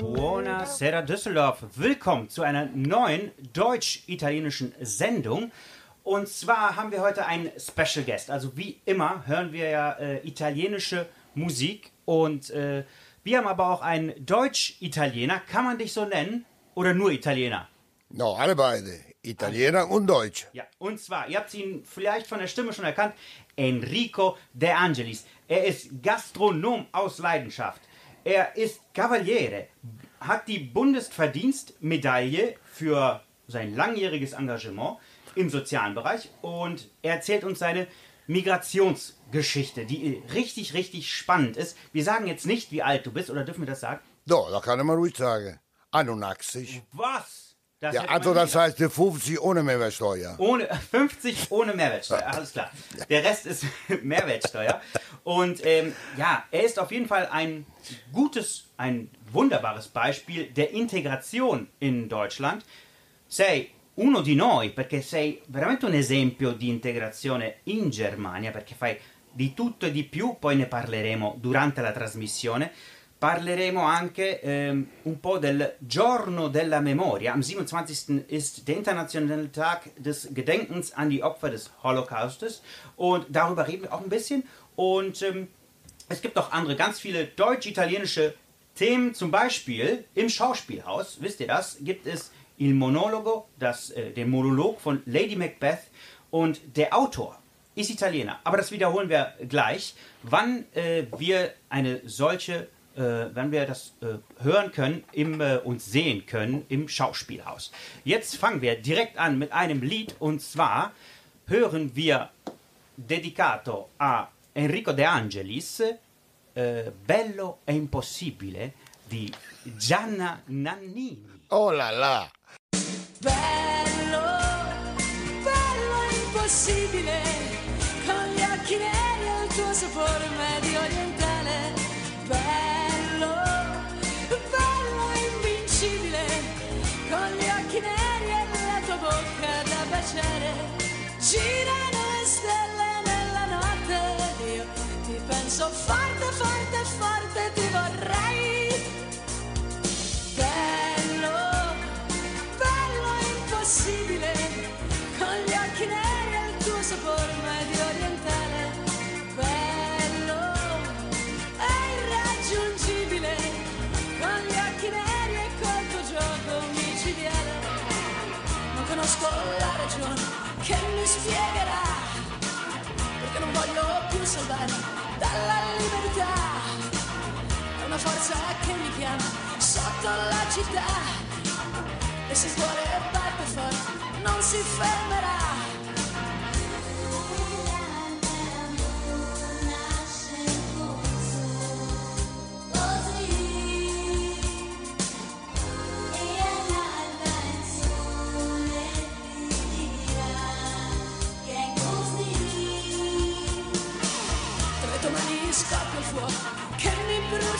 Buonasera Düsseldorf. Willkommen zu einer neuen deutsch-italienischen Sendung. Und zwar haben wir heute einen Special Guest. Also wie immer hören wir ja äh, italienische Musik und äh, wir haben aber auch einen Deutsch-Italiener. Kann man dich so nennen oder nur Italiener? No, alle beide. Italiener und Deutsch. Ja, und zwar, ihr habt ihn vielleicht von der Stimme schon erkannt, Enrico De Angelis. Er ist Gastronom aus Leidenschaft. Er ist Cavaliere, hat die Bundesverdienstmedaille für sein langjähriges Engagement im sozialen Bereich und er erzählt uns seine Migrationsgeschichte, die richtig, richtig spannend ist. Wir sagen jetzt nicht, wie alt du bist, oder dürfen wir das sagen? Doch, da kann man ruhig sagen. 81. Was? Das Ja, also das heißt die 50 ohne Mehrwertsteuer. Ohne 50 ohne Mehrwertsteuer, alles klar. Der Rest ist Mehrwertsteuer. Und ähm, ja, er ist auf jeden Fall ein gutes, ein wunderbares Beispiel der Integration in Deutschland. Sei uno di noi, perché sei veramente un esempio di integrazione in Germania, perché fai di tutto e di più, poi ne parleremo durante la trasmissione. Parleremo anche ähm, un po' del Giorno della Memoria. Am 27. ist der internationale Tag des Gedenkens an die Opfer des Holocaustes und darüber reden wir auch ein bisschen. Und ähm, es gibt auch andere, ganz viele deutsch-italienische Themen, zum Beispiel im Schauspielhaus, wisst ihr das, gibt es Il Monologo, das, äh, den Monolog von Lady Macbeth und der Autor ist Italiener. Aber das wiederholen wir gleich, wann äh, wir eine solche, äh, wann wir das äh, hören können im, äh, und sehen können im Schauspielhaus. Jetzt fangen wir direkt an mit einem Lied und zwar hören wir dedicato a Enrico De Angelis eh, Bello e impossibile di Gianna Nannini. Oh la la. Bello, bello impossibile, con gli occhi neri e il tuo sapore medio orientale. Penso forte, forte, forte, ti vorrei. Forza che mi chiama sotto la città. E se il cuore batte forte non si fermerà.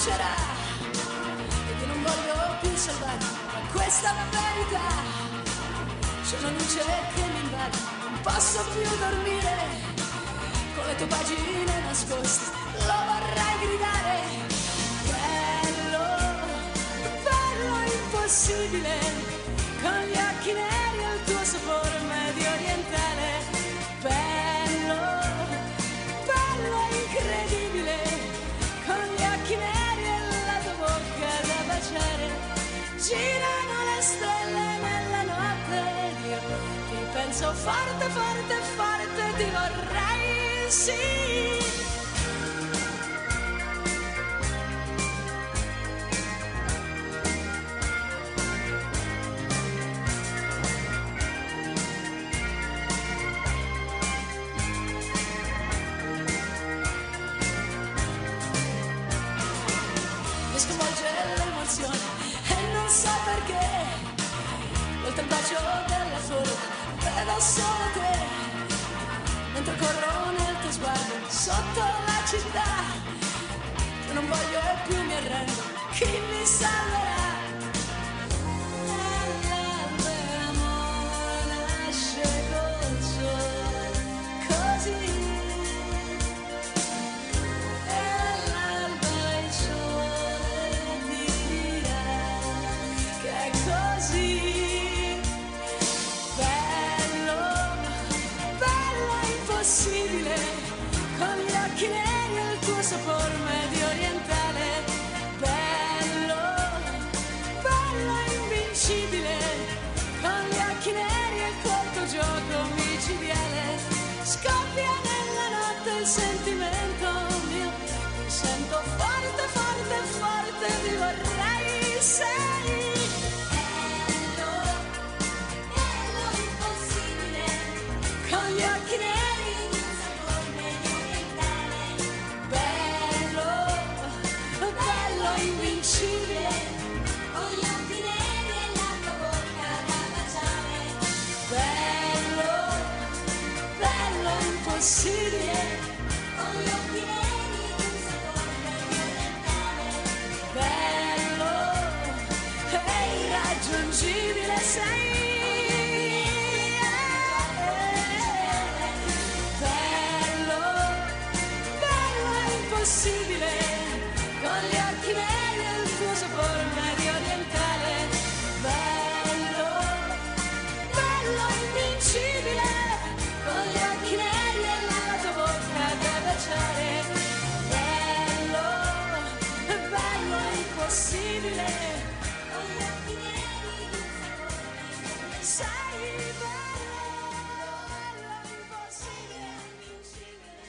Tra le questa la verità. C'è una luce che mi invade, non posso più dormire. Con le tue pagine nascoste, lo vorrei gridare. Bello, bello impossibile. Con gli occhi neri e il tuo sapore medio orientale. Bello, bello incredibile. Con gli occhi neri e la tua bocca da baciare. Girano penso forte, forte, forte Ti vorrei, sì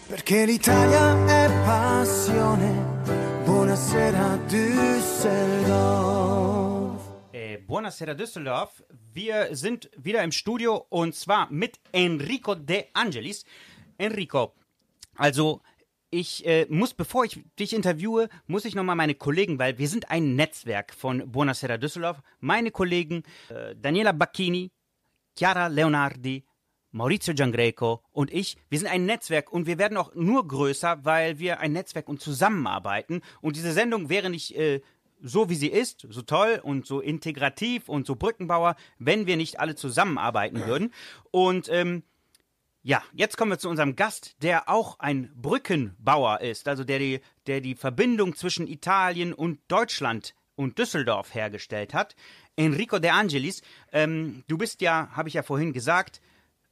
Perché l'Italia è passione. Buonasera Düsseldorf. Äh, Buonasera Düsseldorf. Wir sind wieder im Studio und zwar mit Enrico De Angelis. Enrico, also ich äh, muss, bevor ich dich interviewe, muss ich nochmal meine Kollegen, weil wir sind ein Netzwerk von Buonasera Düsseldorf. Meine Kollegen äh, Daniela Bacchini, Chiara Leonardi, Maurizio Giangreco und ich, wir sind ein Netzwerk und wir werden auch nur größer, weil wir ein Netzwerk und zusammenarbeiten. Und diese Sendung wäre nicht äh, so, wie sie ist, so toll und so integrativ und so Brückenbauer, wenn wir nicht alle zusammenarbeiten würden. Und ähm, ja, jetzt kommen wir zu unserem Gast, der auch ein Brückenbauer ist, also der die, der die Verbindung zwischen Italien und Deutschland und Düsseldorf hergestellt hat. Enrico De Angelis, ähm, du bist ja, habe ich ja vorhin gesagt,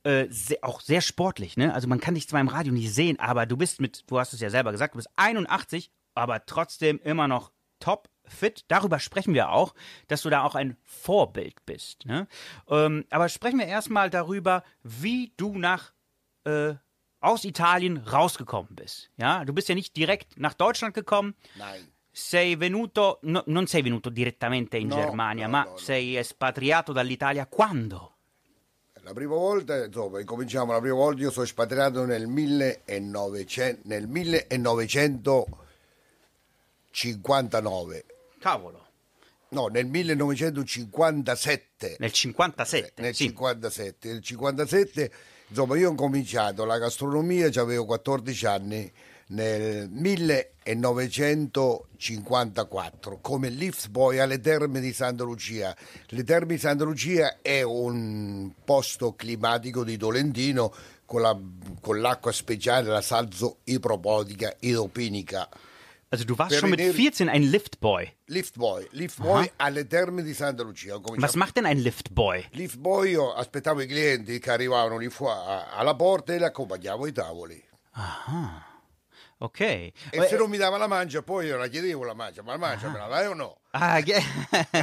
äh, sehr, auch sehr sportlich, ne? Also man kann dich zwar im Radio nicht sehen, aber du bist mit, du hast es ja selber gesagt, du bist 81, aber trotzdem immer noch top fit. Darüber sprechen wir auch, dass du da auch ein Vorbild bist. Ne? Ähm, aber sprechen wir erstmal darüber, wie du nach äh, aus Italien rausgekommen bist. Ja, du bist ja nicht direkt nach Deutschland gekommen. Nein. Sei venuto, no, non sei venuto direttamente in No, Germania, no, ma sei espatriato dall'Italia quando? La prima volta, insomma, incominciamo la prima volta, io sono espatriato nel 1900, nel 1959, Cavolo, no, nel 1957. nel 57. nel sì. 57. Nel 57, insomma, io ho cominciato la gastronomia, avevo 14 anni, nel 1954 come lift boy alle Terme di Santa Lucia. Le Terme di Santa Lucia è un posto climatico di Tolentino con, la- con l'acqua speciale, la salzo ipropotica idopinica. Also du warst schon mit vedere- 14 ein Liftboy. Lift boy, lift boy alle Terme di Santa Lucia. Was macht denn ein Liftboy? Lift boy, io aspettavo i clienti che arrivavano lì fuori alla porta e li accompagnavo ai tavoli. Okay. E se non mi dava la mancia, poi io la chiedevo la mancia, ma la mancia me la dai o no? Ah, che...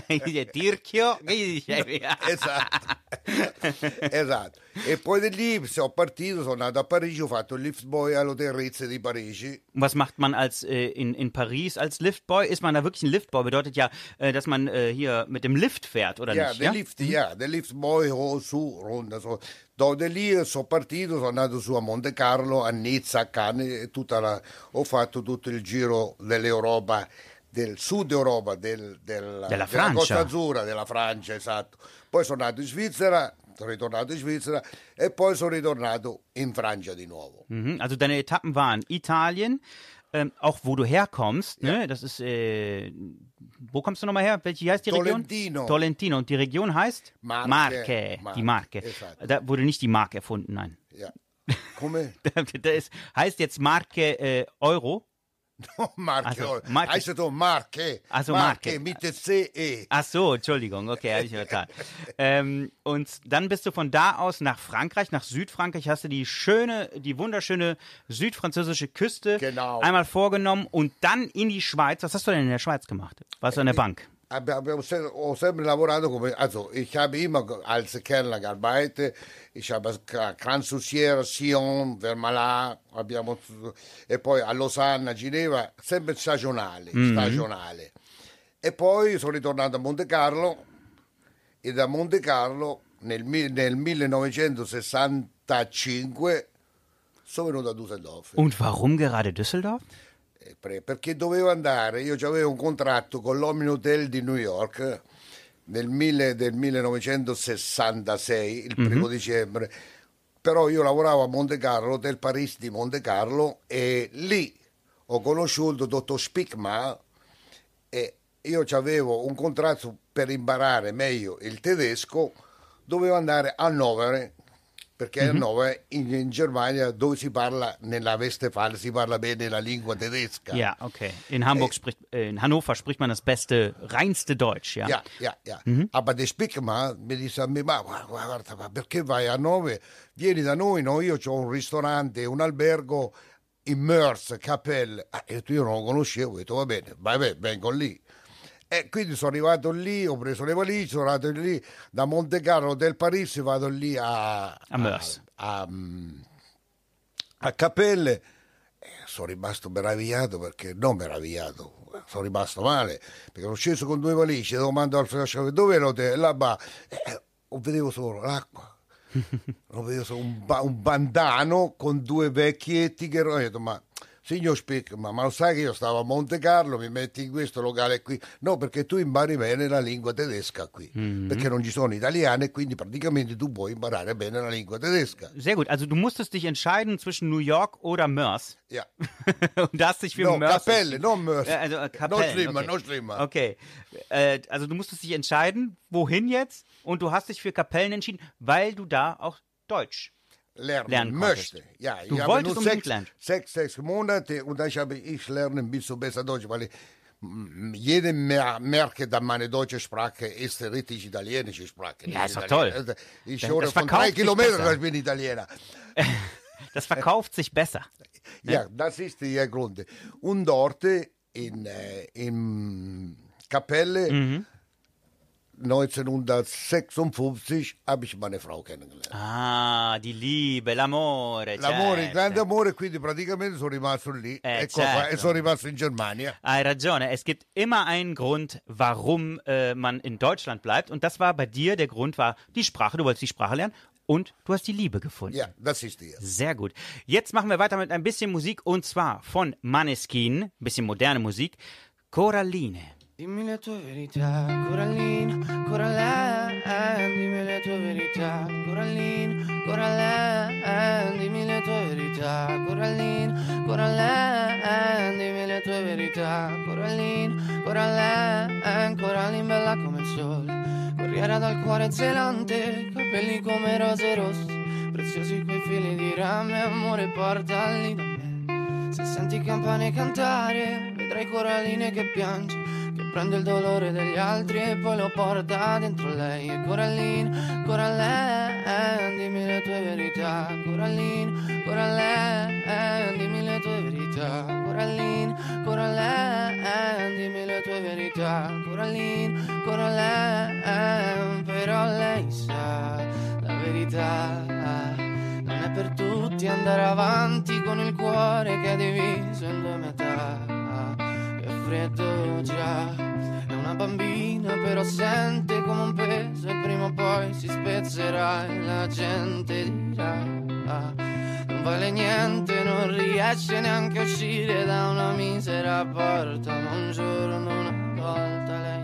dice Tirchio, che gli dicevi? Esatto. esatto. E poi da lì sono partito, sono andato a Parigi, ho fatto il lift boy all'Hotel Ritz di Parigi. Was macht man als äh, in, in Paris als Liftboy? Ist man da wirklich ein Liftboy? Bedeutet ja, äh, dass man äh, hier mit dem Lift fährt, oder Ja, nicht? del Ja? lift, ja, del lift boy o su, ronda. So. Dopo da lì sono partito, sono andato su a Monte Carlo, a Nizza, a Cannes, e tutta la- ho fatto tutto il giro dell'Europa, del sud Europa, del, del- Della della. Costa Azzurra, della Francia, esatto. Poi sono andato in Svizzera, sono ritornato in Svizzera e poi sono ritornato in Francia di nuovo. Mhm. Also deine Etappen waren Italien, ähm, auch wo du herkommst, ne? Das ist, äh, wo kommst du nochmal her? Welche heißt die Region? Tolentino. Tolentino. Und die Region heißt? Marche. Marke. Marche, Die Marke. esatto. Da wurde nicht die Mark erfunden, nein. Ja. Come? Das heißt jetzt Marke äh, Euro. No, Marche. Also, Marche. Hai detto Marche. Also, Marche, Marche. mit C E. Ach so, Entschuldigung, okay, habe ich vertan. ähm, und dann bist du von da aus nach Frankreich, nach Südfrankreich, hast du die schöne, die wunderschöne südfranzösische Küste Genau. einmal vorgenommen und dann in die Schweiz. Was hast du denn in der Schweiz gemacht? Warst du an der Bank? Abbi- abbiamo ho sempre lavorato come, also ich habe immer als Kellner gearbeitet, ich habe als Kranzoussiere, Sion, Vermalà, abbiamo, e poi a Losanna, Ginevra, sempre stagionale, stagionale. E poi sono ritornato a Monte Carlo e da Monte Carlo nel, nel 1965 sono venuto a Düsseldorf. Und warum gerade Düsseldorf? Perché dovevo andare, io avevo un contratto con l'Omni Hotel di New York nel, mille- del 1966, il primo dicembre, però io lavoravo a Monte Carlo, Hotel Paris di Monte Carlo e lì ho conosciuto Dottor Spickma e io avevo un contratto per imparare meglio il tedesco, dovevo andare a Hannover perché a Hannover in, in Germania dove si parla nella Westfalen si parla bene la lingua tedesca. Ja, okay. In Hamburg spricht, äh, in Hannover spricht man das beste, reinste Deutsch, ja. Ja, ja, ja. Aber der Spickman mi disse a me, ma guarda, ma perché vai a Nove? Vieni da noi, no? Io ho un ristorante, un albergo in Meurs, Capelle. Ah, e io non lo conoscevo, ho detto va bene, vai, vengo lì. E quindi sono arrivato lì, ho preso le valigie, sono andato lì da Monte Carlo del Parisi, vado lì a, A a, a, a Capelle. E sono rimasto meravigliato perché, non meravigliato, sono rimasto male perché sono sceso con due valigie, domando al fratello dove ero te? Là, bah. Eh, oh, vedevo solo l'acqua, vedevo solo un, ba- un bandano con due vecchietti che ho detto ma signor Spick, ma, ma lo sai che io stavo a Monte Carlo, mi metti in questo locale qui? No, perché tu impari bene la lingua tedesca qui, perché non ci sono italiani e quindi praticamente tu puoi imparare bene la lingua tedesca. Sehr gut. Also du musstest dich entscheiden zwischen New York oder Mörs. Ja. Und da hast dich für No, Mörs. Kapelle, non Mörs. Also äh, No Kapellen. schlimmer, okay. no schlimmer. Okay. Äh, also du musstest dich entscheiden, wohin jetzt? Und du hast dich für Kapellen entschieden, weil du da auch Deutsch. Lernen, lernen möchte. Ja, Du ich habe wolltest nur unbedingt sechs, lernen. sechs, sechs Monate und dann habe ich lerne ein bisschen besser Deutsch, weil ich, mm, jeder mer merkt, dass meine deutsche Sprache ist richtig italienische Sprache. Ja, ist doch toll. Ich Das- höre das von drei Kilometern, ich bin Italiener. Das verkauft sich besser. Ja, das ist der Grund. Und dort in, äh, in Kapelle Mhm. 1956 habe ich meine Frau kennengelernt. Ah, die Liebe, l'amore. L'amore, il certo. grande amore, quindi praticamente sono rimasto lì Eh, ecco certo. e sono rimasto in Germania. Hai ragione. Es gibt immer einen Grund, warum äh, man in Deutschland bleibt. Und das war bei dir, der Grund war die Sprache. Du wolltest die Sprache lernen und du hast die Liebe gefunden. Ja, das ist die. Sehr gut. Jetzt machen wir weiter mit ein bisschen Musik und zwar von Maneskin, ein bisschen moderne Musik, Coraline. Dimmi le tue verità, Coraline, Coraline, dimmi le tue verità, Coraline, Coraline, dimmi le tue verità, Coraline, Coraline, dimmi le tue verità, Coraline, Coraline, Coraline bella come il sole, corriera dal cuore zelante, capelli come rose rosse, preziosi quei fili di rame, amore portali da me. Se senti campane cantare, vedrai Coraline che piange, prende il dolore degli altri e poi lo porta dentro lei. E Coraline, Coraline, dimmi le tue verità. Coraline, Coraline, dimmi le tue verità. Coraline, Coraline, dimmi le tue verità. Coraline, Coraline, però lei sa la verità. Non è per tutti andare avanti con il cuore che è diviso in due metà. Freddo già. È una bambina però sente come un peso e prima o poi si spezzerà e la gente dirà. Non vale niente, non riesce neanche a uscire da una misera porta. Ma un giorno, una volta lei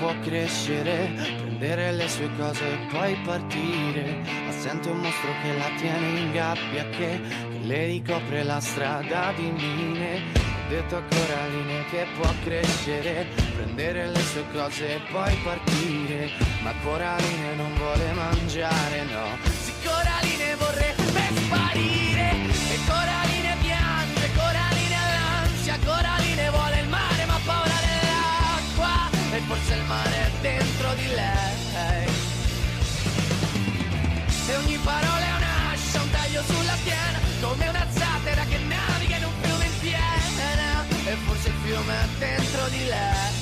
può crescere, prendere le sue cose e poi partire. Ma sente un mostro che la tiene in gabbia, che, che le ricopre la strada di mine. Ho detto a Coraline che può crescere, prendere le sue cose e poi partire. Ma Coraline non vuole mangiare, no. Dentro di lei. E ogni parola è un'ascia, un taglio sulla schiena, come una zattera che naviga in un fiume in piena. E forse il fiume è dentro di lei,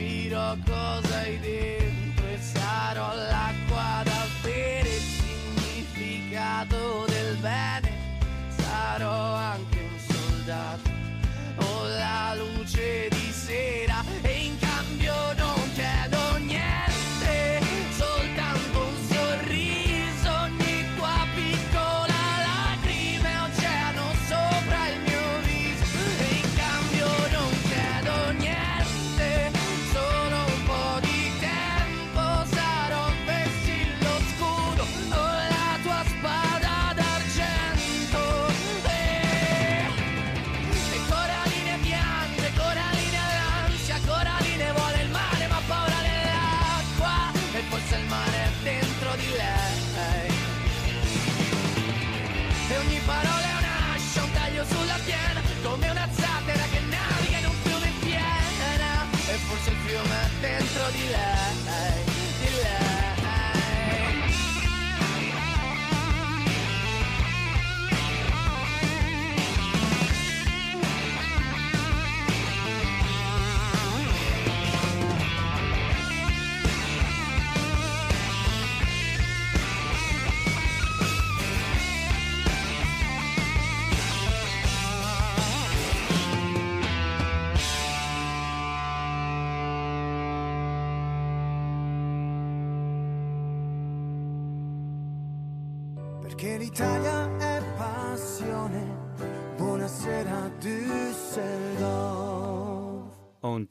capirò cosa hai dentro e sarò l'acqua da bere, il significato del bene, sarò anche un soldato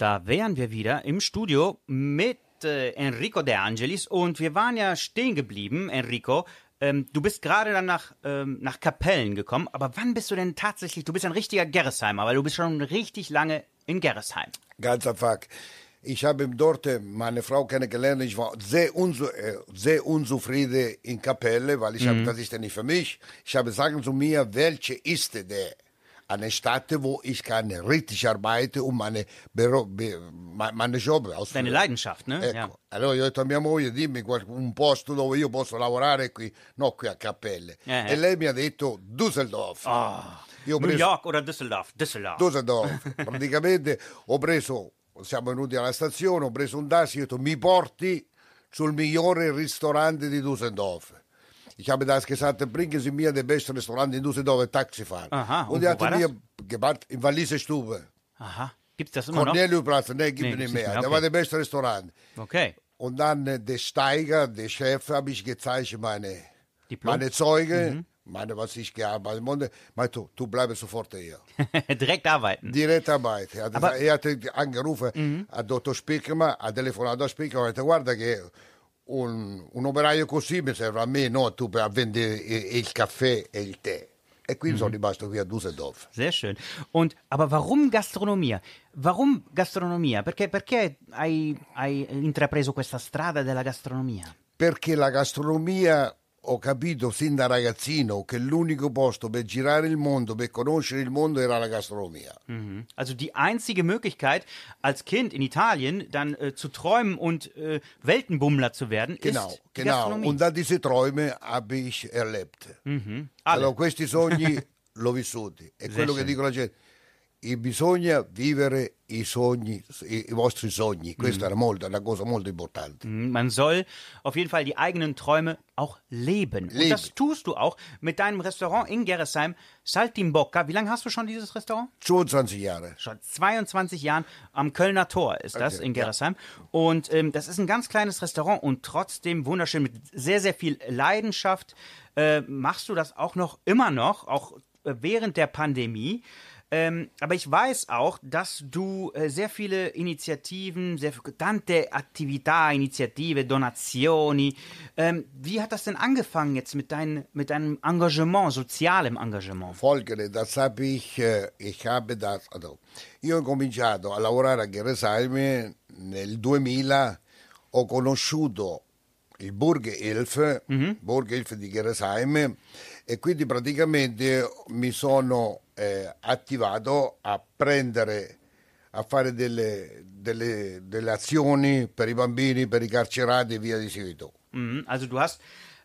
da wären wir wieder im Studio mit äh, Enrico De Angelis und wir waren ja stehen geblieben, Enrico. Ähm, du bist gerade dann nach, ähm, nach Kapellen gekommen, aber wann bist du denn tatsächlich, du bist ein richtiger Gerresheimer, weil du bist schon richtig lange in Gerresheim. Ganz einfach. Ich habe dort äh, meine Frau kennengelernt. Ich war sehr, unzu äh, sehr unzufrieden in Kapelle, weil ich habe, das ist ja nicht für mich. Ich habe sagen zu mir, welche ist der? Eine Stadt, wo ich kann richtig arbeiten und meine, Büro, meine Job ausführen. Deine Leidenschaft, ne? Ecco, Ja. allora io ho detto a mia moglie, dimmi un posto dove io posso lavorare qui, no qui a Cappelle. Eh, eh. E lei mi ha detto Düsseldorf. Io ho New York oder Düsseldorf? Düsseldorf. Düsseldorf. Praticamente ho preso, siamo venuti alla stazione, ho preso un taxi ho detto mi porti sul migliore ristorante di Düsseldorf. Ich habe das gesagt, bringen Sie mir den besten Restaurant in Düsseldorf, Taxifahren. Aha, und und er das? mir gebracht in Walliser Stube. Aha. Gibt's das immer Corneliuplatz, ne, gibt Nee, es nicht mehr. okay. war der beste Restaurant. noch? Okay. Und dann äh, der Steiger, der Chef, habe ich gezeigt, meine, Diplom? meine Zeuge, meine, was ich gearbeitet habe. Meinte, du bleibst sofort hier. Direkt arbeiten. Direttamente. Ha- Aber- e ha angerufen a dottor Spickman, ha telefonato a Spickman e ha detto guarda che un, un operaio così mi serve a me, no tu per vendere il, il caffè e il tè. E quindi sono rimasto qui a Düsseldorf. Sehr schön. Und aber warum gastronomia? Warum gastronomia? Perché, perché hai, hai intrapreso questa strada della gastronomia? Perché la gastronomia ho capito sin da ragazzino che l'unico posto per girare il mondo, per conoscere il mondo era la gastronomia. Also die einzige Möglichkeit, als Kind in Italien dann äh, zu träumen und äh, Weltenbummler zu werden, Genau, ist die genau. Gastronomie. Und da diese Träume habe ich erlebt. Alle. Allora, questi sogni l'ho vissuti. È quello che schön. dico alla gente. Bisogna vivere i sogni, i, vostri sogni. Questa era molto, una cosa molto importante. Mhm, Man soll auf jeden Fall die eigenen Träume auch leben. Und Leben. das tust du auch mit deinem Restaurant in Gerresheim, Saltimbocca. Wie lange hast du schon dieses Restaurant? 22 Jahre. Schon 22 Jahren am Kölner Tor ist das Okay, in ja. Gerresheim. Und ähm, das ist ein ganz kleines Restaurant und trotzdem wunderschön mit sehr, sehr viel Leidenschaft. Äh, machst du das auch noch immer noch, auch äh, während der Pandemie? Ähm, aber ich weiß auch, dass du äh, sehr viele Initiativen, sehr tante attività, Initiative, Donazioni. Ähm, wie hat das denn angefangen jetzt mit, dein, mit deinem Engagement, sozialem Engagement? Folgende, das habe ich, eh, ich habe das, also, io ho cominciato a lavorare a Geresheim nel 2000, ho conosciuto il Burghilfe, Burghilfe di Geresheim e quindi praticamente mi sono eh, attivato a prendere, a fare delle, delle- delle azioni per i bambini, per i carcerati e via di seguito. Mhm. Also du hast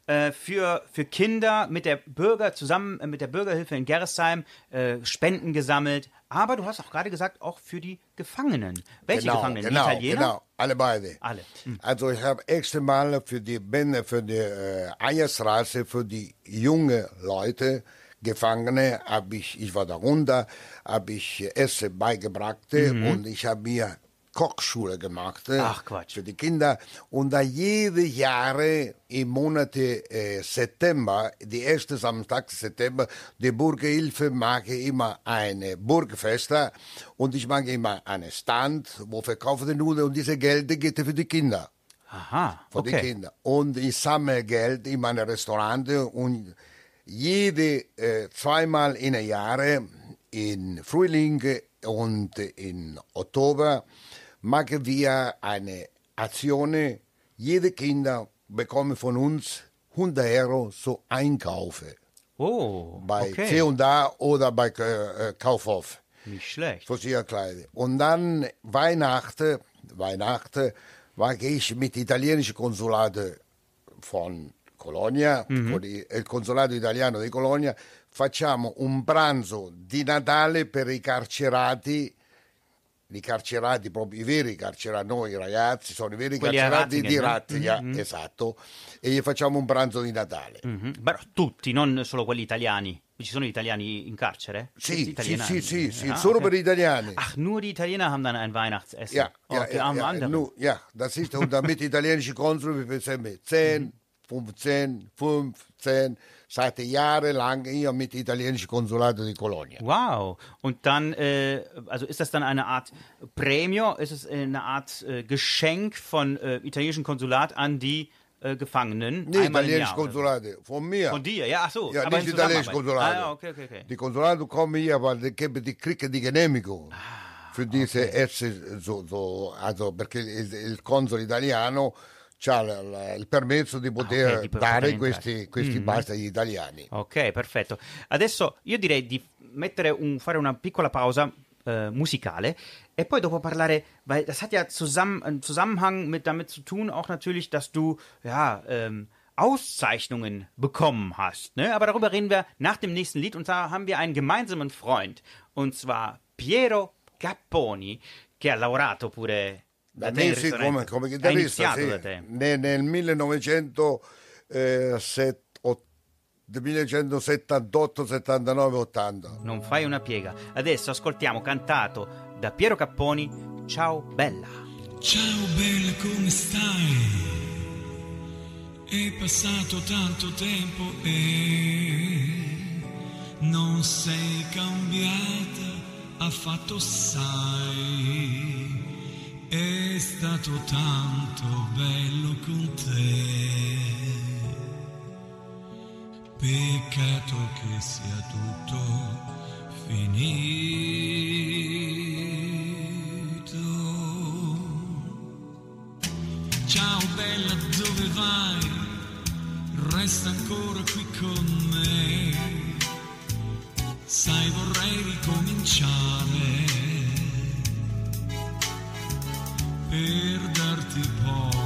äh, für, für Kinder mit der Bürger zusammen äh, mit der Bürgerhilfe in Gerresheim äh, Spenden gesammelt, aber du hast auch gerade gesagt, auch für die Gefangenen. Welche genau, Gefangenen? genau, Italiener? genau, alle beide. Alle. Hm. Also ich habe extra mal für die Bände, für die äh, Eierstraße, für die junge Leute, Gefangene, habe ich, ich war darunter, habe ich Essen beigebracht Mhm. und ich habe mir Kochschule gemacht äh, Ach, Quatsch. für die Kinder und da jede Jahre im Monate äh, September, die erste Samstag September, die Burgerhilfe mache immer eine Burgfeste und ich mache immer einen Stand, wo verkaufe die Nudeln und diese Geld geht für die Kinder Aha, für die okay. Kinder. Und ich sammle Geld in meinem Restaurant und jede äh, zweimal in einem Jahr, in Frühling und in Oktober, machen wir eine Aktion. Jede Kinder bekommen von uns 100 Euro so Einkaufe Oh, bei okay. C&A oder bei äh, Kaufhof Nicht schlecht. Kleider. Und dann Weihnachten, Weihnachten war ich mit italienischen Konsulate von Colonia, con il il consolato italiano di Colonia, facciamo un pranzo di Natale per i carcerati, i carcerati proprio i veri carcerati, noi ragazzi sono i veri Quelli carcerati di Ratzinger, Razzia, esatto, e gli facciamo un pranzo di Natale. Mhm. Però tutti, non solo quelli italiani. Ci sono italiani in carcere? Sì, sì, sì, sì, sì, Ah, solo okay. per gli italiani. Ach, nur die Italiener haben dann ein Weihnachtsessen. Ja, ja, okay, ja, ja, andere. nu, ja, das ist, und damit die italienischen Konsul, wir sind 10, 15, 15, seit jahrelang hier mit italienischen Konsulaten di Colonia. Wow. Und dann, äh, also ist das dann eine Art Premio? Ist es eine Art äh, Geschenk von äh, italienischen Konsulat an die äh, Gefangenen? Nicht Einmal im italienische Jahr, oder so? Konsulate, von mir. Von dir, ja, ach so. Ja, aber nicht in italienische Zusammenarbeit. Konsulate. Ah, okay, okay, okay. Die Konsulate kommen hier, weil die, die kriegen die Genehmigung Ah, für diese Ärzte, so, so, also perché il, il console italiano ha il, il permesso di poter Ah, ok, di dare questi, questi Mm. basta agli italiani. Ok, perfetto. Adesso io direi di mettere un, fare una piccola pausa äh, musikale e poi dopo parlare, weil das hat ja zusammen, einen Zusammenhang mit damit zu tun, auch natürlich, dass du ja ähm, Auszeichnungen bekommen hast. Ne? Aber darüber reden wir nach dem nächsten Lied und da haben wir einen gemeinsamen Freund und zwar Piero Capponi che ha lavorato pure Da te in me sì, come, come chitarrista, sì. da te. Ne- nel 1900, eh, set- ot- 1978, 79, 80. Non fai una piega. Adesso ascoltiamo cantato da Piero Capponi Ciao bella. Ciao bella, come stai? È passato tanto tempo e non sei cambiata affatto, sai. È stato tanto bello con te. Peccato che sia tutto finito. Ciao bella, dove vai? Resta ancora qui con me. Sai, vorrei ricominciare per darti poi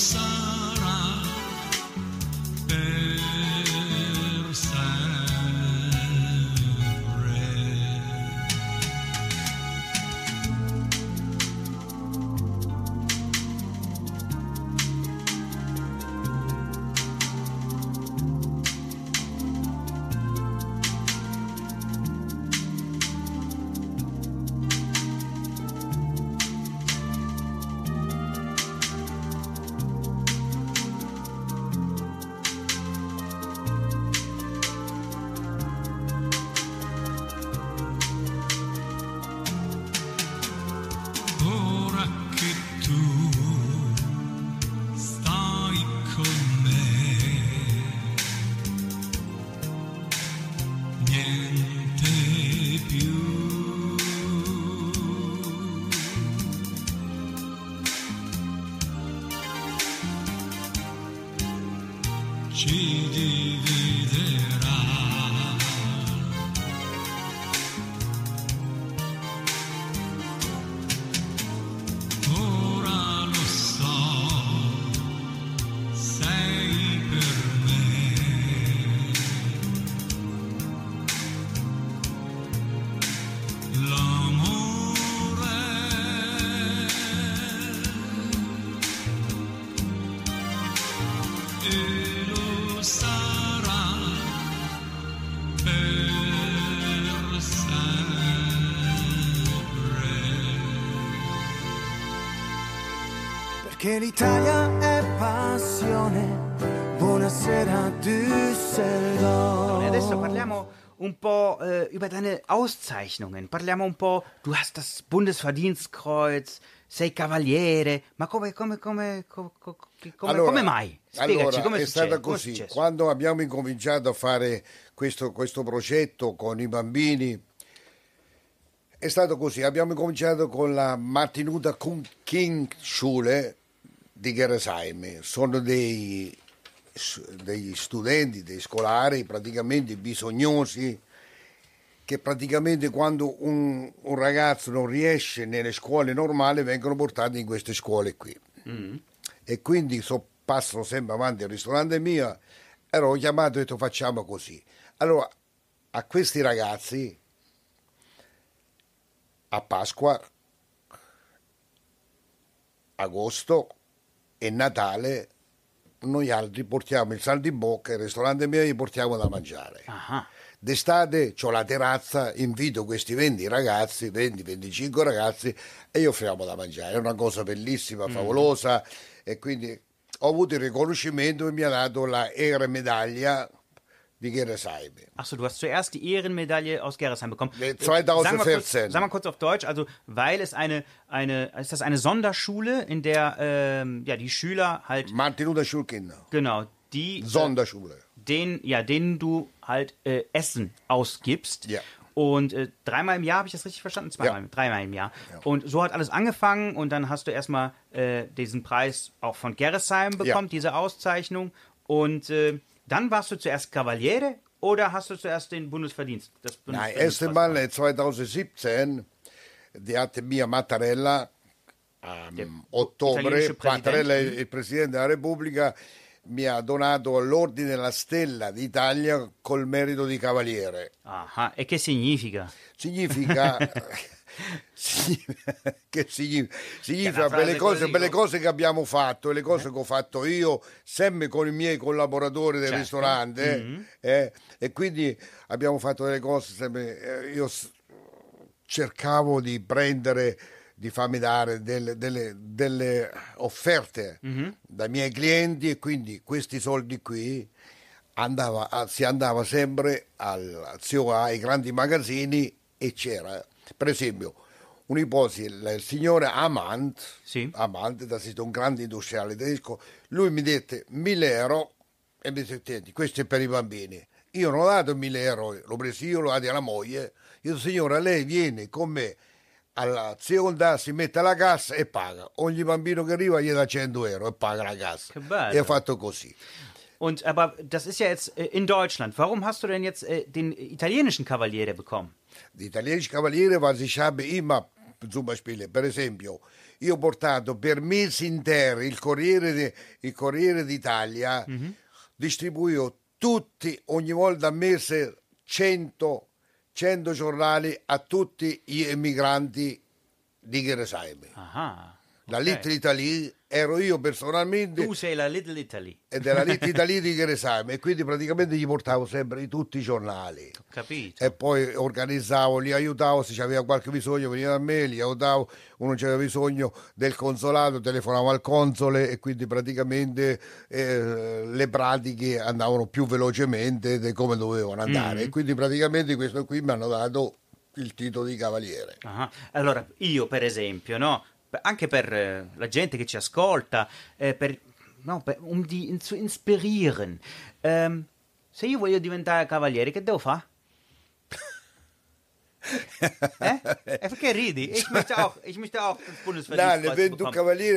sun. Perché l'Italia è passione. Buonasera Düsseldorf. E adesso parliamo un po' äh, über deine Auszeichnungen. Parliamo un po'. Du hast das Bundesverdienstkreuz, sei Cavaliere. Ma come, come, come, co- co- come, come mai? Spiegaci, allora, come è succede? stata Come è così. successo? Quando abbiamo incominciato a fare questo, questo progetto con i bambini, è stato così. Abbiamo incominciato con la Martin Luther King Schule di Geresheim. Sono dei, degli studenti, dei scolari praticamente bisognosi che praticamente quando un, un ragazzo non riesce nelle scuole normali vengono portati in queste scuole qui. E quindi so- passano sempre avanti al ristorante mio, ero chiamato e ho detto facciamo così. Allora a questi ragazzi a Pasqua, agosto e Natale noi altri portiamo il saldo in bocca, il ristorante mio gli portiamo da mangiare. Aha. D'estate ho la terrazza, invito questi 20 ragazzi, 20-25 ragazzi e gli offriamo da mangiare. È una cosa bellissima, favolosa e quindi ho avuto il riconoscimento e mi ha dato la Ehrenmedaglia di Geresheim. Achso, du hast zuerst die Ehrenmedaille aus Gerresheim bekommen. Nee, Äh, Sag mal, 2014. kurz, sag mal kurz auf Deutsch, also weil es eine, eine ist das eine Sonderschule, in der ähm, ja, die Schüler halt, Martin Luther Schulkinder, genau, die äh, Sonderschule. den, ja, denen du halt äh, Essen ausgibst. Ja. Und äh, dreimal im Jahr, habe ich das richtig verstanden? Zweimal, Ja. dreimal im Jahr. Und so hat alles angefangen und dann hast du erstmal äh, diesen Preis auch von Gerresheim bekommen, Ja. diese Auszeichnung. Und äh, dann warst du zuerst Kavaliere oder hast du zuerst den Bundesverdienst? Das Nein, Bundesverdienst- erste Mal äh, 2017, die hatte mia Mattarella am ottobre, italienische Präsident. Mattarella, il il Presidente della Repubblica, mi ha donato l'ordine della Stella d'Italia col merito di cavaliere. Aha, e che significa? Significa... che significa, significa Che è una per, le frase cose, così, per le no? cose che abbiamo fatto e le cose che ho fatto io, sempre con i miei collaboratori del Certo. ristorante, eh, e quindi abbiamo fatto delle cose sempre. eh, io cercavo di prendere, di farmi dare delle, delle- delle offerte dai miei clienti e quindi questi soldi qui andava, si andava sempre al, ai grandi magazzini e c'era, per esempio, un'ipotesi, il, il signore Amant, Sì. Amant, da sito un grande industriale tedesco, lui mi dette 1000 euro e mi disse, "Senti, questo è per i bambini. Io non ho dato 1000 euro, l'ho preso io, l'ho dato alla moglie. Io signora, lei viene con me alla seconda, si mette alla cassa e paga. Ogni bambino che arriva gli dà 100 euro e paga la cassa. E ho fatto così. Und aber das ist ja jetzt äh, in Deutschland. Warum hast du denn jetzt äh, den italienischen Kavaliere bekommen? Die italienische Kavaliere, weil ich habe immer Zumba Spiele. Per esempio, io ho portato per mesi interi il Corriere, di- il Corriere d'Italia, distribuivo tutti, ogni volta a mese, 100, 100 giornali a tutti gli emigranti di Gerusalemme. Aha. La ok. Little Italy ero io personalmente Tu sei la Little Italy. ed era Little Italy di Gerusalemme e quindi praticamente gli portavo sempre tutti i giornali. Ho capito. E poi organizzavo, li aiutavo, se c'aveva qualche bisogno veniva da me, li aiutavo, uno c'aveva bisogno del consolato, telefonavo al console e quindi praticamente eh, le pratiche andavano più velocemente di come dovevano andare. E quindi praticamente questo qui mi hanno dato il titolo di cavaliere. Ah, Allora, io per esempio, no? Anche per eh, la gente che ci ascolta, eh, per, no, per- um in, zu inspirieren. Ehm, se io voglio diventare cavaliere, che devo fare? eh? Perché ridi? Ich möchte auch, ich möchte auch das Nein, Bundesverdienstkreuz wenn du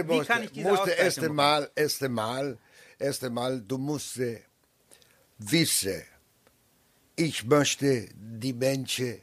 Wie musst, musst erst einmal, erst einmal, erst einmal, du musst wissen, ich möchte die Menschen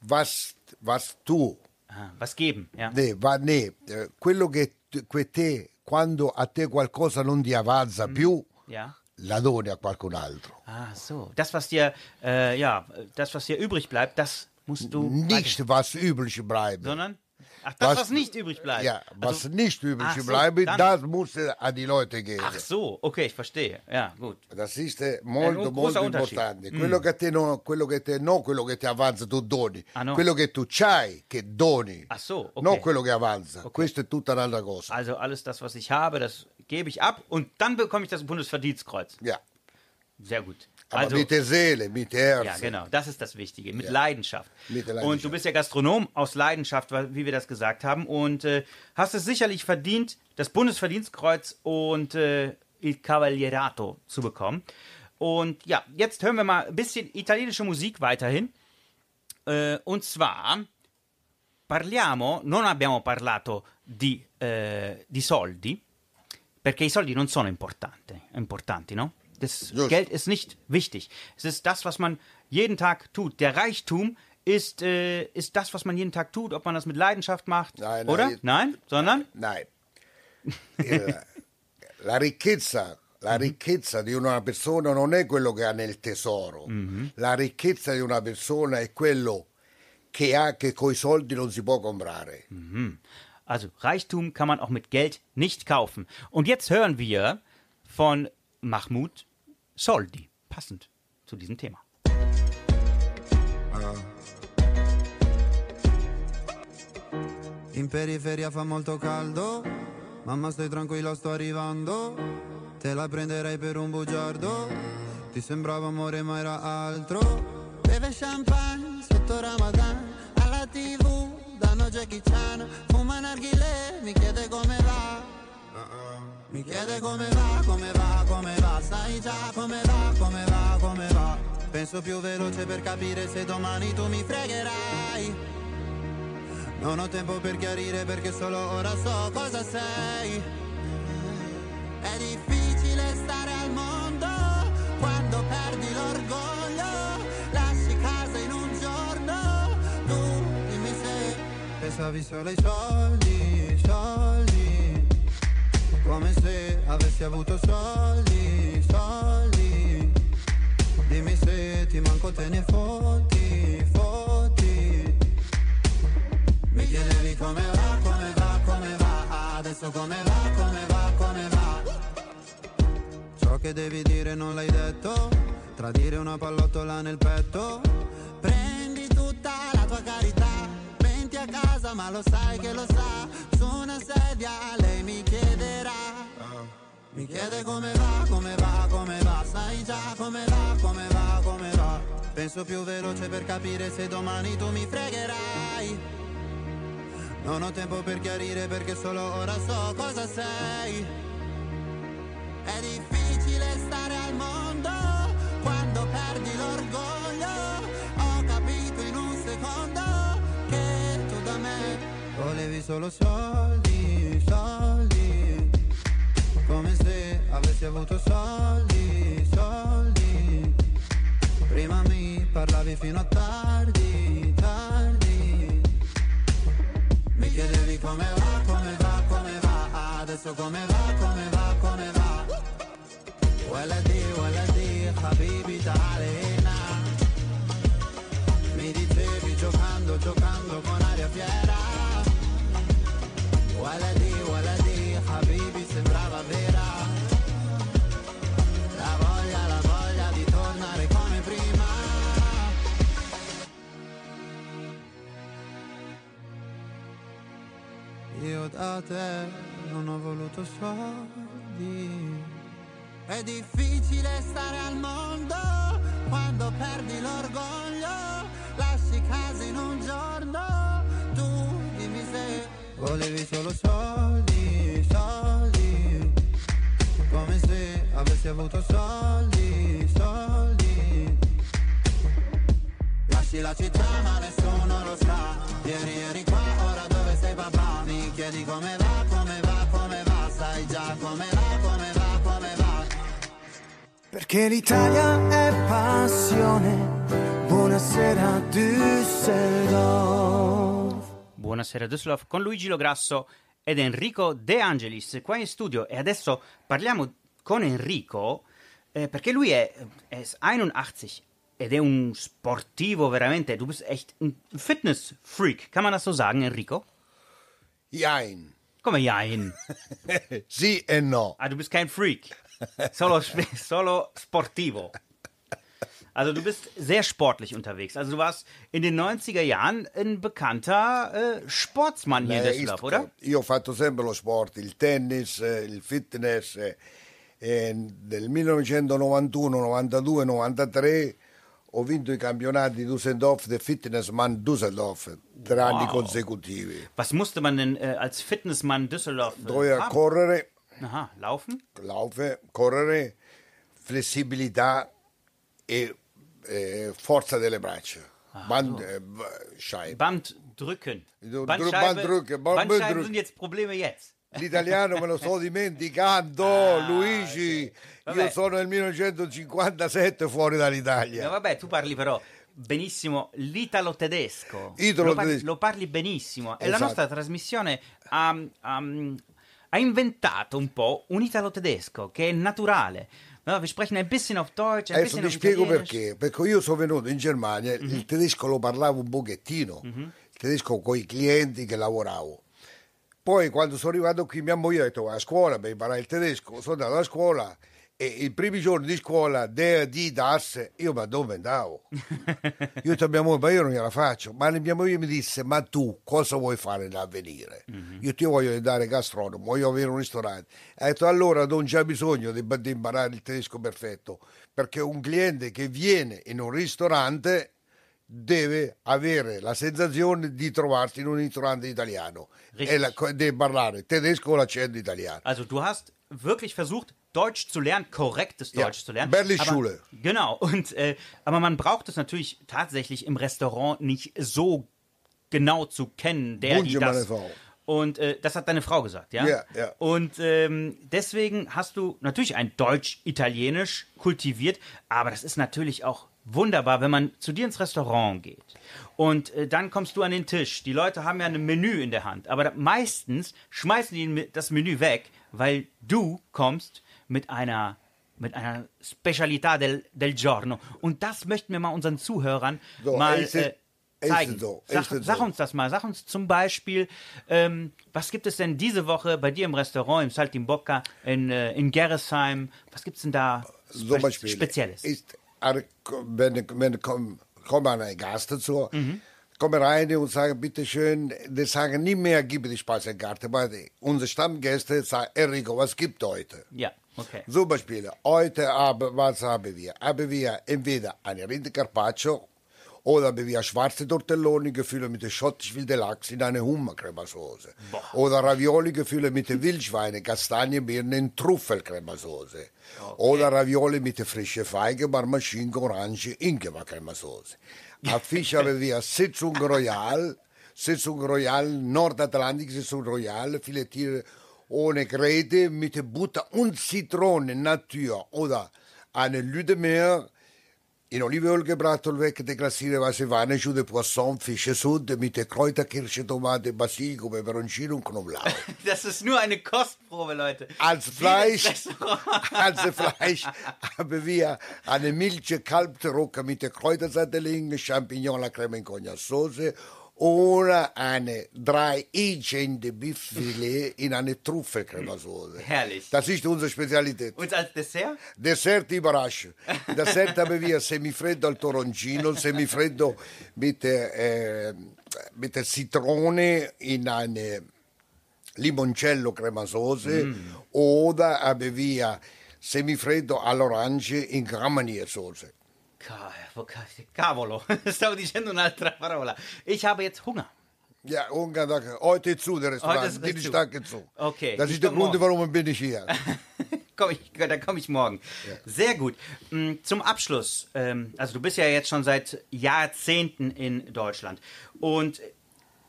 was, was tu. Ah, was geben, ja. Nee, va, nee, eh, quello che, che te, quando a te qualcosa non ti avanza più, Ja. la doni a qualcun altro. Ah, so. Das, was dir, äh, ja, das, was dir übrig bleibt, das musst du. weiter- Nicht was übrig bleibt. Sondern? Ach, das, was, Was- nicht übrig bleibt. Ja, was Also- nicht übrig so, bleibt, dann- das muss äh, an die Leute gehen. Ach so, okay, ich verstehe. Ja, gut. Das ist eh, molto, un molto importante. Quello, che te no, quello che te no, quello che ti avanza tu doni. Ah, no. Quello che tu c'hai che doni. Ach so, okay. Non quello che avanza. Questa è tutta un'altra cosa. Also alles das, was ich habe, das gebe ich ab und dann bekomme ich das Bundesverdienstkreuz. Ja. Sehr gut. Aber Also, mit der Seele, mit der ja, Herz. genau, das ist das Wichtige, mit Ja. Leidenschaft. Mit der Und Leidenschaft. du bist ja Gastronom aus Leidenschaft, wie wir das gesagt haben, und äh, hast es sicherlich verdient, das Bundesverdienstkreuz und äh, Il Cavalierato zu bekommen. Und ja, jetzt hören wir mal ein bisschen italienische Musik weiterhin. Äh, und zwar parliamo, non abbiamo parlato di, eh, di soldi, perché i soldi non sono importanti, importanti no? Das Just. Geld ist nicht wichtig. Es ist das, was man jeden Tag tut. Der Reichtum ist, äh, ist das, was man jeden Tag tut, ob man das mit Leidenschaft macht, Nein, oder? nein. Nein, sondern? Nein. Il- la ricchezza, la ricchezza di una persona non è quello che ha nel tesoro. La ricchezza di una persona è quello che ha che coi soldi non si può comprare. Also Reichtum kann man auch mit Geld nicht kaufen. Und jetzt hören wir von Mahmoud Soldi, passend zu diesem Thema. In periferia fa molto caldo, mamma stai tranquilla sto arrivando, te la prenderei per un bugiardo, ti sembrava amore ma era altro. Beve champagne sotto Ramadan, alla tv danno Jackie Chan, fuma narghile, mi chiede come va. Mi chiede come va, come va, come va, sai già come va, come va, come va. Penso più veloce per capire se domani tu mi fregherai. Non ho tempo per chiarire perché solo ora so cosa sei. È difficile stare al mondo quando perdi l'orgoglio. Lasci casa in un giorno. Tu dimmi se pensavi solo ai soldi. Come se avessi avuto soldi, soldi. Dimmi se ti manco te ne fotti, fotti. Mi chiedevi come va, come va, come va. Adesso come va, come va, come va. Ciò che devi dire non l'hai detto. Tradire una pallottola nel petto. Prendi tutta la tua carità. Menti a casa ma lo sai che lo sa. Su una sedia lei mi chiederà mi chiede come va, come va, come va. Sai già come va, come va, come va. Penso più veloce per capire se domani tu mi fregherai. Non ho tempo per chiarire perché solo ora so cosa sei. È difficile stare al mondo quando perdi l'orgoglio. Ho capito in un secondo che tu da me Volevi solo soldi, avessi avuto soldi, soldi. Prima mi parlavi fino a tardi, tardi. Mi chiedevi come va, come va, come va Adesso come va, come va, come va ولدي ولدي حبيبي تعال da te non ho voluto soldi. È difficile stare al mondo quando perdi l'orgoglio Lasci casa in un giorno Tu dimmi se volevi solo soldi, soldi. Come se avessi avuto soldi, soldi. Lasci la città ma nessuno lo sa. Ieri eri chiedi come va, come va, come va Sai già come va, come va, come va Perché l'Italia è passione. Buonasera Düsseldorf. Buonasera Düsseldorf con Luigi Lograsso ed Enrico De Angelis qua in studio e adesso parliamo con Enrico eh, perché lui è, è 81 ed è un sportivo veramente, du bist echt ein Fitness-Freak, kann man das so sagen Enrico? Jein. Come Jain? Sì e no. Ah, du bist kein Freak, solo, solo sportivo. Also du bist sehr sportlich unterwegs. Also du warst in den 90er Jahren ein bekannter äh, Sportsmann hier in Düsseldorf, oder? Io ho fatto sempre lo sport, il tennis, eh, il fitness. eh, e nel 1991, 92, 93 ho vinto i campionati Düsseldorf del Fitnessman Düsseldorf, tre anni consecutivi. Was musste man denn äh, als Fitnessmann Düsseldorf äh, Dovevo haben? correre, Aha, laufen? laufe, correre, flessibilità e eh, forza delle braccia. Band, eh, Scheibe. Band drücken. Du- Bandscheibe, Band drücken, Band Bandscheiben drücken. sind jetzt Probleme jetzt. L'italiano me lo sto dimenticando, Luigi. Vabbè. Io sono nel 1957 fuori dall'Italia. No, vabbè, tu parli però benissimo l'italo-tedesco. Italo-tedesco. Lo parli, lo parli benissimo. E la Esatto. nostra trasmissione ha, ha- ha inventato un po' un italo-tedesco che è naturale. No, wir sprechen ein bisschen auf Deutsch, Adesso ti spiego perché. Perché io sono venuto in Germania, Mhm. il tedesco lo parlavo un pochettino, il tedesco con i clienti che lavoravo. Poi quando sono arrivato qui mia moglie ha detto vai a scuola per imparare il tedesco, sono andato a scuola e i primi giorni di scuola, der, di, das, io ma dove andavo? Io ho detto a mia moglie, ma io non gliela faccio. Ma mia moglie mi disse, ma tu cosa vuoi fare nell'avvenire? Io ti voglio diventare gastronomo, voglio avere un ristorante. Ha detto, allora non c'è bisogno di, di imparare il tedesco perfetto, perché un cliente che viene in un ristorante deve avere la sensazione di trovarsi in un ristorante italiano Richtig. e parlare tedesco l'accento italiano. Also du hast wirklich versucht, Deutsch zu lernen, korrektes Ja, Deutsch zu lernen. Berli-Schule. Aber- Genau. Und äh, aber man braucht es natürlich tatsächlich im Restaurant nicht so genau zu kennen, der die Wunsch, meine das. Frau. Und äh, das hat deine Frau gesagt, ja? Ja, ja. Und ähm, deswegen hast du natürlich ein Deutsch-Italienisch kultiviert, aber das ist natürlich auch wunderbar, wenn man zu dir ins Restaurant geht. Und äh, dann kommst du an den Tisch. Die Leute haben ja ein Menü in der Hand, aber meistens schmeißen die das Menü weg, weil du kommst mit einer mit einer Specialità del, del giorno. Und das möchten wir mal unseren Zuhörern So, mal äh, zeigen. so, sag, sag so. uns das mal. Sag uns zum Beispiel, ähm, was gibt es denn diese Woche bei dir im Restaurant, im Saltimbocca, in, äh, in Gerresheim? Was gibt es denn da spe Beispiel Spezielles? Ist, er- wenn, wenn komm, kommen ein Gast dazu, Mhm. kommen rein und sagen, bitte schön, die sagen nie mehr, gib die Speisekarte, die- unsere Stammgäste sagen, Enrico, was gibt heute? ja, okay. Zum Beispiel, heute Abend, was haben wir? Haben wir entweder eine Rinde Carpaccio oder haben wir schwarze Tortelloni gefüllt mit schottisch wilde Lachs in eine Hummercremasauce. Oder Ravioli gefüllt mit Wildschweine, Kastanien, Birnen in Trüffelcremasauce. Oder Ravioli mit der frischen Feige, Marmaschinke, Orange, Ingwer-Cremasauce. A Fisch haben wir Sitzung Royal, Sitzung Royal, Nordatlantik Sitzung Royal, Filettiere ohne Gräte mit Butter und Zitrone, Natur. Oder eine Lüdemeer in Olivenöl gebraten weg, deklassieren weiße Weine, Jus de Poisson, Fische Sunde mit der Kräuterkirsche, Tomate, Basilikum, Peperoncino und Knoblauch. Das ist nur eine Kostprobe, Leute. Als Fleisch, als Fleisch haben wir eine milche Kalbtrocke mit der Kräutersatellin, Champignon, la Creme in Cognac Sauce oder eine drei Inchende Bifffilet in eine Trüffelcremasauce. Herrlich. Das ist unsere Spezialität. Und als Dessert? Dessert überraschen. Dessert haben wir Semifreddo al Toroncino, Semifreddo mit, äh, mit der Zitrone in eine Limoncello Cremasauce oder haben wir Semifreddo all'orange in Gramanier-Sauce. Ca- Cavolo, stavo dicendo un'altra parola. Ich habe jetzt Hunger. Ja, Ungarn, danke. heute zu, der Heute Restaurant, ist die zu. Stacke zu. Okay, Das ich ist der Grund, morgen. warum bin ich hier. Komm ich, da komme ich morgen. Sehr gut. Mm, Zum Abschluss, ähm, also du bist ja jetzt schon seit Jahrzehnten in Deutschland. Und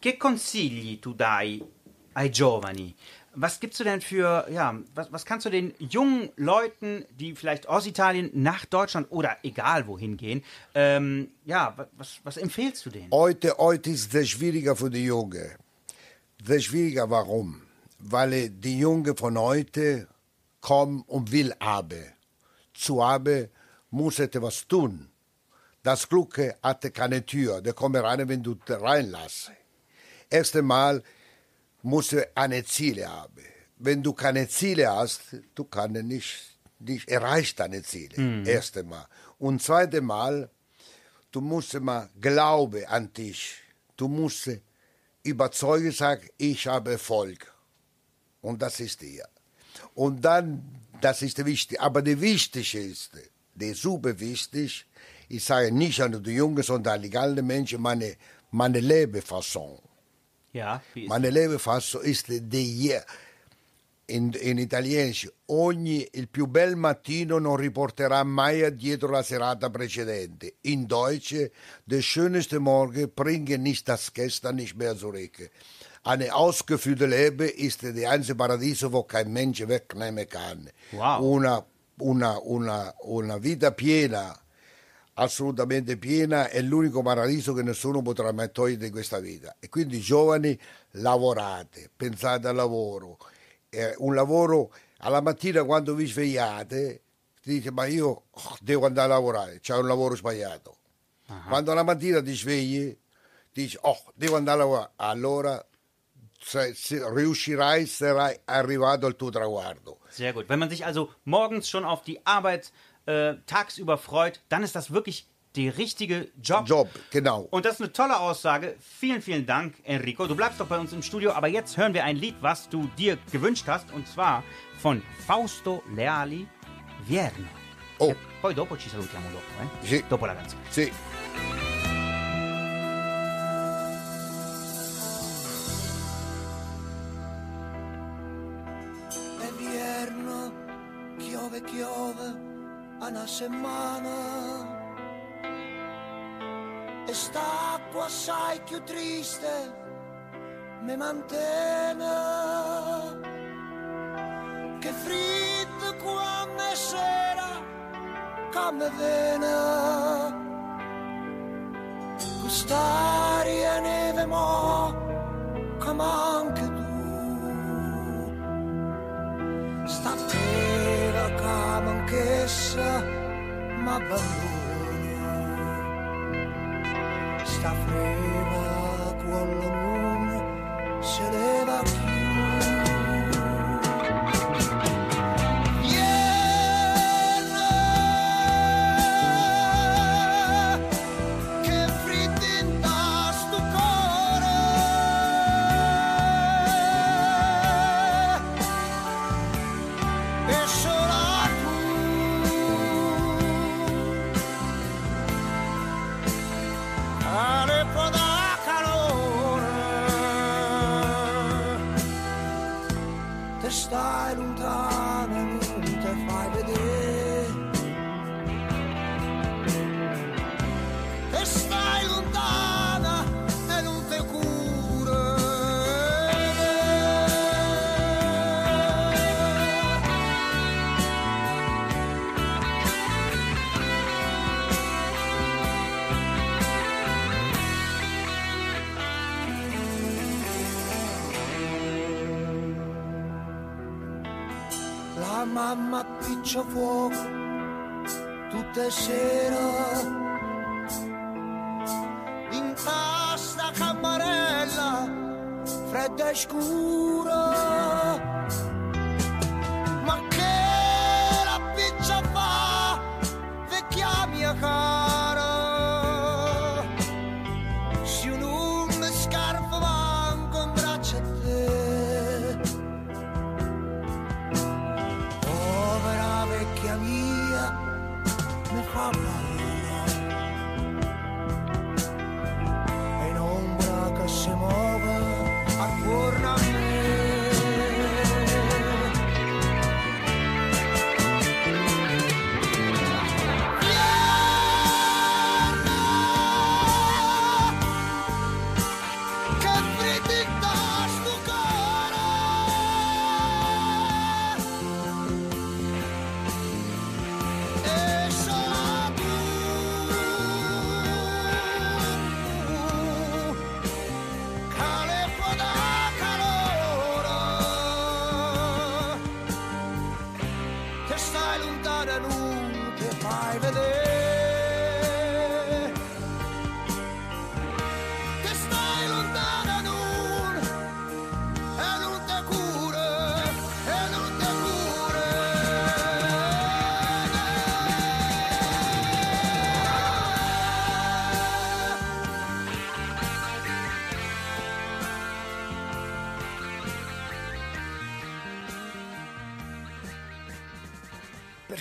che consigli tu dai ai giovani? Was gibst du denn für, ja, was, was kannst du den jungen Leuten, die vielleicht aus Italien nach Deutschland oder egal wohin gehen, ähm, ja, wa- was, was empfehlst du denen? Heute, heute ist es schwieriger für die Jungen. Sehr schwieriger, warum? Weil die Jungen von heute kommen und will haben. Zu haben muss etwas tun. Das Glück hatte keine Tür, der kommt rein, wenn du reinlässt. Erst einmal musst du eine Ziele haben. Wenn du keine Ziele hast, du kannst nicht, nicht erreichst deine Ziele. Erst einmal. Und zweite Mal, du musst immer glauben an dich. Du musst überzeugen, sagen, ich habe Erfolg. Und das ist dir. Und dann, das ist wichtig. Aber das Wichtigste ist, der super wichtig, ich sage nicht an die Jungen, sondern an alle Menschen, meine, meine Lebensfassung. Ja, Meine Lebensfassung ist die. In, in italienisch, ogni, il più bel mattino non riporterà mai dietro la serata precedente. In Deutsch, der schönste Morgen bringt nicht das Gestern nicht mehr zurück. Eine ausgeführte Leben ist die einzige Paradiso, wo kein Mensch wegnehmen kann. Wow. Una, una, una, una vita piena, assolutamente piena, è l'unico paradiso che nessuno potrà mai togliere di questa vita. E quindi giovani, lavorate, pensate al lavoro. Eh, un lavoro alla mattina quando vi svegliate, dite ma io oh, devo andare a lavorare, c'è un lavoro sbagliato. Quando la mattina ti svegli, dici oh, devo andare a lavorare, allora se- se riuscirai, sarai arrivato al tuo traguardo. Sehr gut. Wenn man sich also morgens schon auf die Arbeit äh, tagsüber freut, dann ist das wirklich der richtige Job. Job, genau. Und das ist eine tolle Aussage. Vielen, vielen Dank, Enrico. Du bleibst doch bei uns im Studio, aber jetzt hören wir ein Lied, was du dir gewünscht hast, und zwar von Fausto Leali, Vierno. Oh. E poi dopo ci salutiamo dopo, eh? Sì. Dopo la canzone. Sì. Settimana. E st'acqua assai più triste mi mantiene. Che fritto quando è sera, come vena. Quest'aria neve mo, come anche tu. Sta terra che anch'essa m'abbandona Sta freva con se leva piccia fuoco tutte sera in sta camarella fredda e scura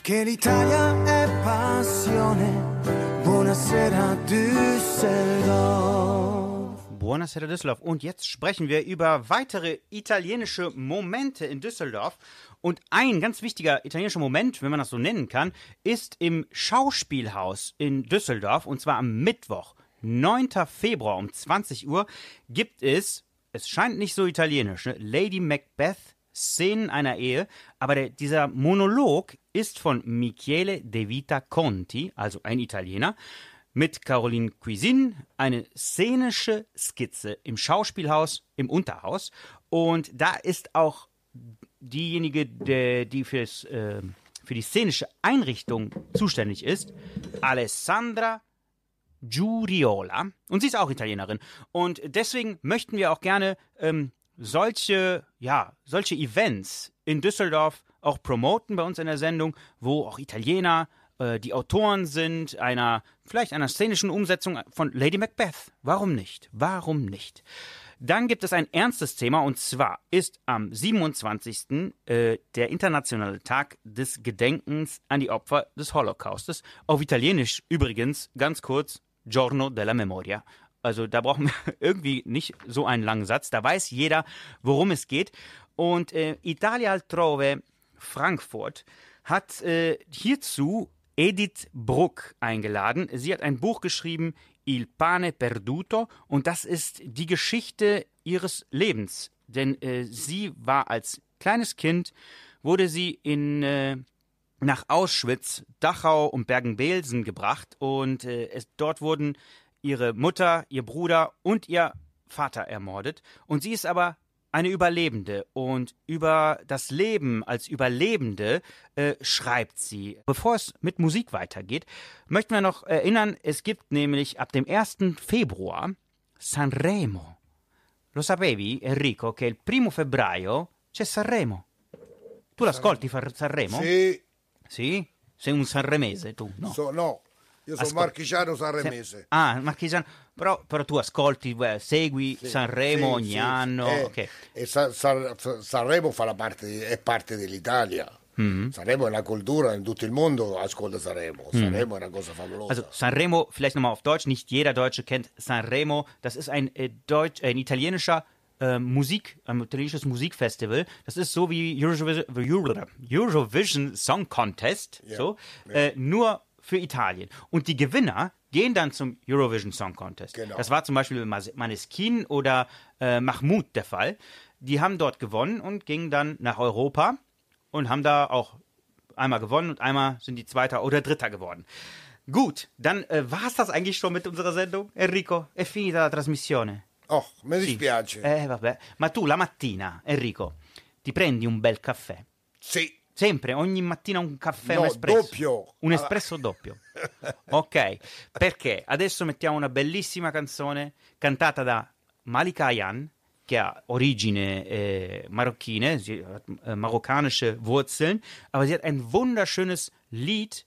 Perché l'Italia è passione. Buonasera Düsseldorf. Buonasera Düsseldorf. Und jetzt sprechen wir über weitere italienische Momente in Düsseldorf. Und ein ganz wichtiger italienischer Moment, wenn man das so nennen kann, ist im Schauspielhaus in Düsseldorf. Und zwar am Mittwoch, 9. Februar um 20 Uhr, gibt es, es scheint nicht so italienisch, ne? Lady Macbeth, Szenen einer Ehe. Aber der, dieser Monolog ist von Michele De Vita Conti, also ein Italiener mit Caroline Cuisin eine szenische Skizze im Schauspielhaus im Unterhaus. Und da ist auch diejenige, der, die fürs, äh, für die szenische Einrichtung zuständig ist, Alessandra Giuriola. Und sie ist auch Italienerin. Und deswegen möchten wir auch gerne ähm, solche, ja, solche Events in Düsseldorf auch promoten bei uns in der Sendung, wo auch Italiener äh, die Autoren sind, einer, vielleicht einer szenischen Umsetzung von Lady Macbeth. Warum nicht? Warum nicht? Dann gibt es ein ernstes Thema und zwar ist am 27. Äh, der internationale Tag des Gedenkens an die Opfer des Holocaustes. Auf Italienisch übrigens ganz kurz Giorno della Memoria. Also da brauchen wir irgendwie nicht so einen langen Satz. Da weiß jeder, worum es geht. Und äh, Italia Altrove Frankfurt hat äh, hierzu Edith Bruck eingeladen. Sie hat ein Buch geschrieben, Il pane perduto, und das ist die Geschichte ihres Lebens. Denn äh, sie war als kleines Kind, wurde sie in, äh, nach Auschwitz, Dachau und Bergen-Belsen gebracht und äh, es, dort wurden ihre Mutter, ihr Bruder und ihr Vater ermordet. Und sie ist aber eine Überlebende und über das Leben als Überlebende äh, schreibt sie. Bevor es mit Musik weitergeht, möchten wir noch erinnern, es gibt nämlich ab dem 1. Februar Sanremo. Lo sapevi, Enrico, che il primo febbraio c'è Sanremo? Tu l'ascolti Sanremo? Sì, Sì? Sei un sanremese tu? No. so- no, io sono Ascol- marchigiano sanremese. Ah, marchigiano. Però, però tu ascolti, segui Sì, Sanremo sì, ogni sì, anno. eh, ok. E Sa- Sa- Sa- Sanremo fa la parte, è parte dell'Italia. Mhm. Sanremo è una cultura, in tutto il mondo ascolta Sanremo. Mhm. Sanremo è una cosa favolosa. Also Sanremo, vielleicht nochmal auf Deutsch, nicht jeder Deutsche kennt Sanremo. Das ist ein, äh, Deutsch, äh, ein italienischer äh, Musik, ein italienisches Musikfestival. Das ist so wie Eurovision, Euro- Eurovision Song Contest, Ja, so, Äh, nur für Italien. Und die Gewinner gehen dann zum Eurovision Song Contest. Genau. Das war zum Beispiel Maneskin oder äh, Mahmoud der Fall. Die haben dort gewonnen und gingen dann nach Europa und haben da auch einmal gewonnen und einmal sind die Zweiter oder Dritter geworden. Gut, dann äh, war es das eigentlich schon mit unserer Sendung. Enrico, è finita la trasmissione. Oh, mi Sì. dispiace. Eh, vabbè. Ma tu la mattina, Enrico, ti prendi un bel caffè? Sì, Sempre, ogni mattina un caffè, un No, espresso. doppio. Un espresso doppio. Ok, perché adesso mettiamo una bellissima canzone cantata da Malika Ayan, che ha origine äh, marocchine, sie hat äh, marokkanische Wurzeln, aber sie hat ein wunderschönes Lied,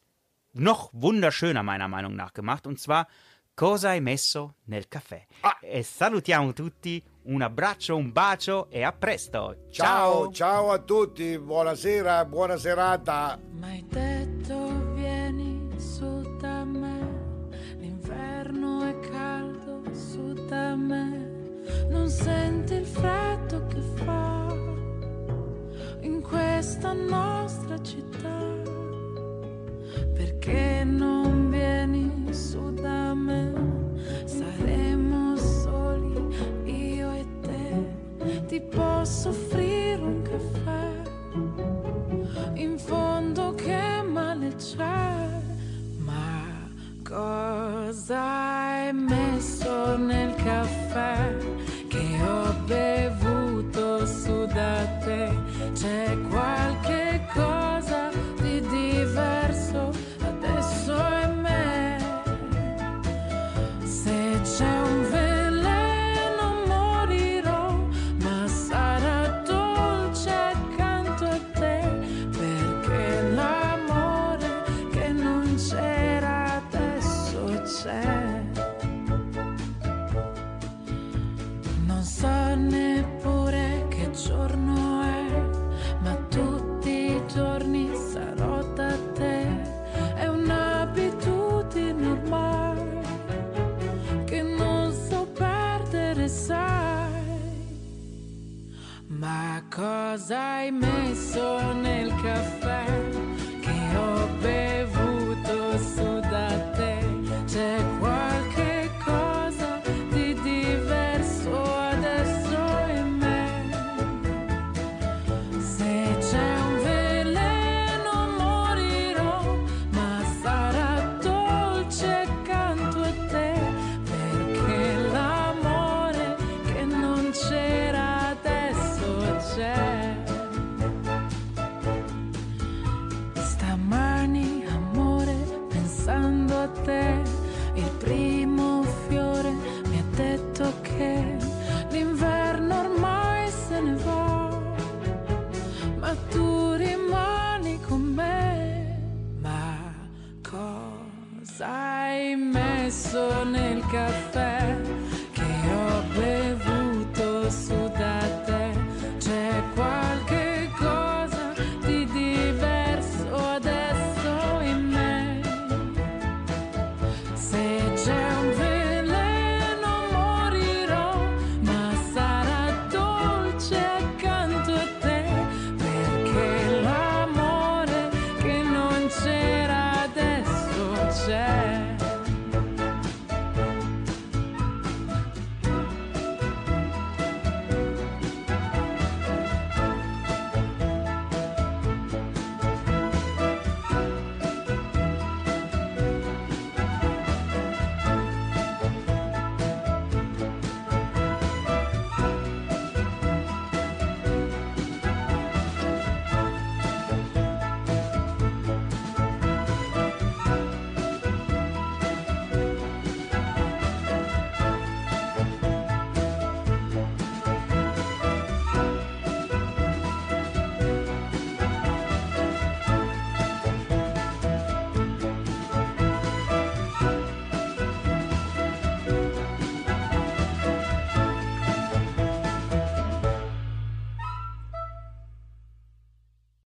noch wunderschöner meiner Meinung nach gemacht, und zwar Cosa hai messo nel caffè? E salutiamo tutti, un abbraccio, un bacio e a presto. Ciao, ciao a tutti, buonasera, buona serata. M'hai detto vieni su da me, l'inverno è caldo su da me, non senti il freddo che fa in questa nostra città, perché non